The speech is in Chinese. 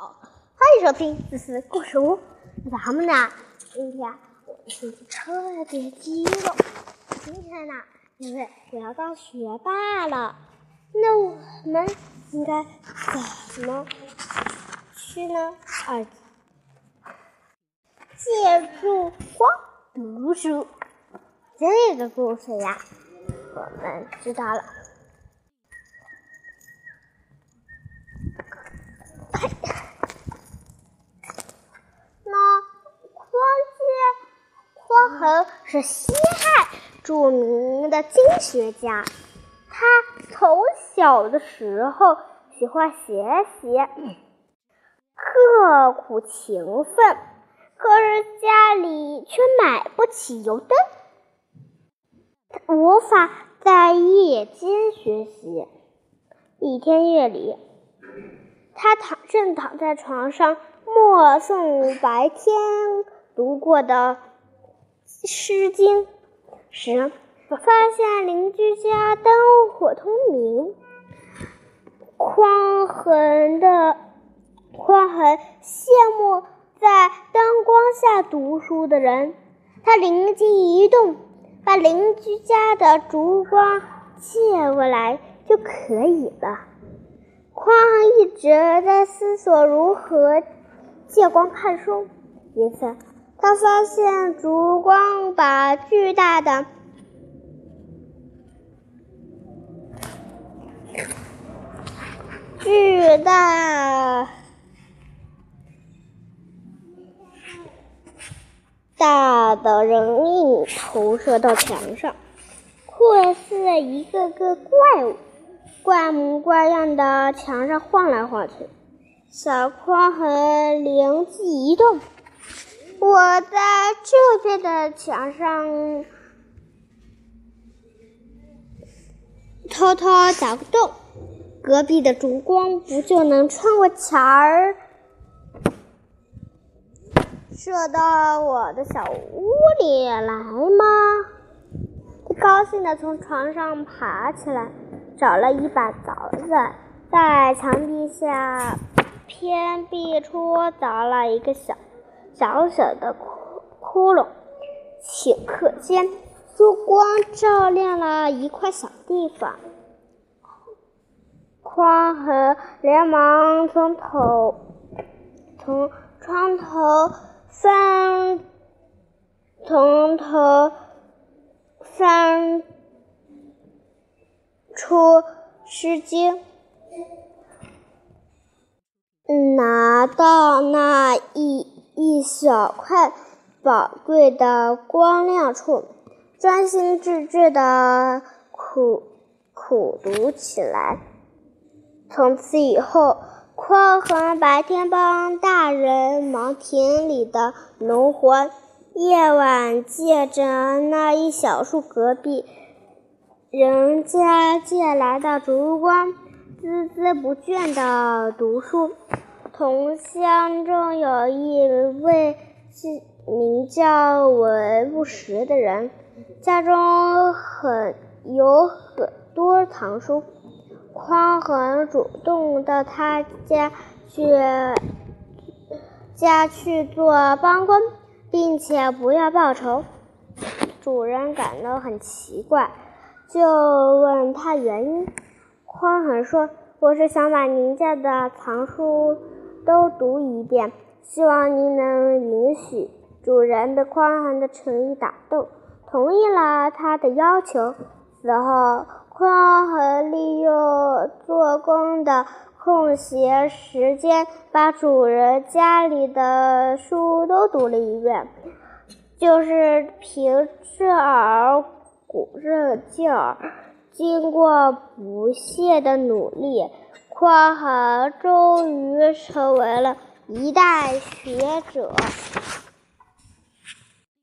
好，欢迎收听思思故事屋。咱们呢，今天我们心特别激动。今天呢，因为我要当学霸了，那我们应该怎么去呢？二，借助光读书。这个故事呀，我们知道了。匡衡是西汉著名的经学家，他从小的时候喜欢学习，刻苦勤奋，可是家里却买不起油灯，无法在夜间学习。一天夜里，他躺正躺在床上默诵白天读过的。《诗经》时，发现邻居家灯火通明。匡衡的匡衡羡慕在灯光下读书的人，他灵机一动，把邻居家的烛光借过来就可以了。匡衡一直在思索如何借光看书，一次。他发现烛光把巨大的、巨大、大的人影投射到墙上，或似一个个怪物，怪模怪样的墙上晃来晃去。小匡衡灵机一动。我在这边的墙上偷偷凿个洞，隔壁的烛光不就能穿过墙儿射到我的小屋里来吗？他高兴地从床上爬起来，找了一把凿子，在墙壁下偏壁处凿了一个小。小小的窟窟窿，顷刻间，烛光照亮了一块小地方。匡衡连忙从头从窗头翻，从头翻出《诗经》，拿到。小块宝贵的光亮处，专心致志的苦苦读起来。从此以后，匡衡白天帮大人忙田里的农活，夜晚借着那一小束隔壁人家借来的烛光，孜孜不倦的读书。同乡中有一位名叫韦不识的人，家中很有很多藏书。匡衡主动到他家去家去做帮工，并且不要报酬。主人感到很奇怪，就问他原因。匡衡说：“我是想把您家的藏书。”都读一遍，希望您能允许。主人被匡衡的诚意打动，同意了他的要求。此后，匡衡利用做工的空闲时间，把主人家里的书都读了一遍。就是凭这耳鼓这劲儿，经过不懈的努力。匡衡终于成为了一代学者。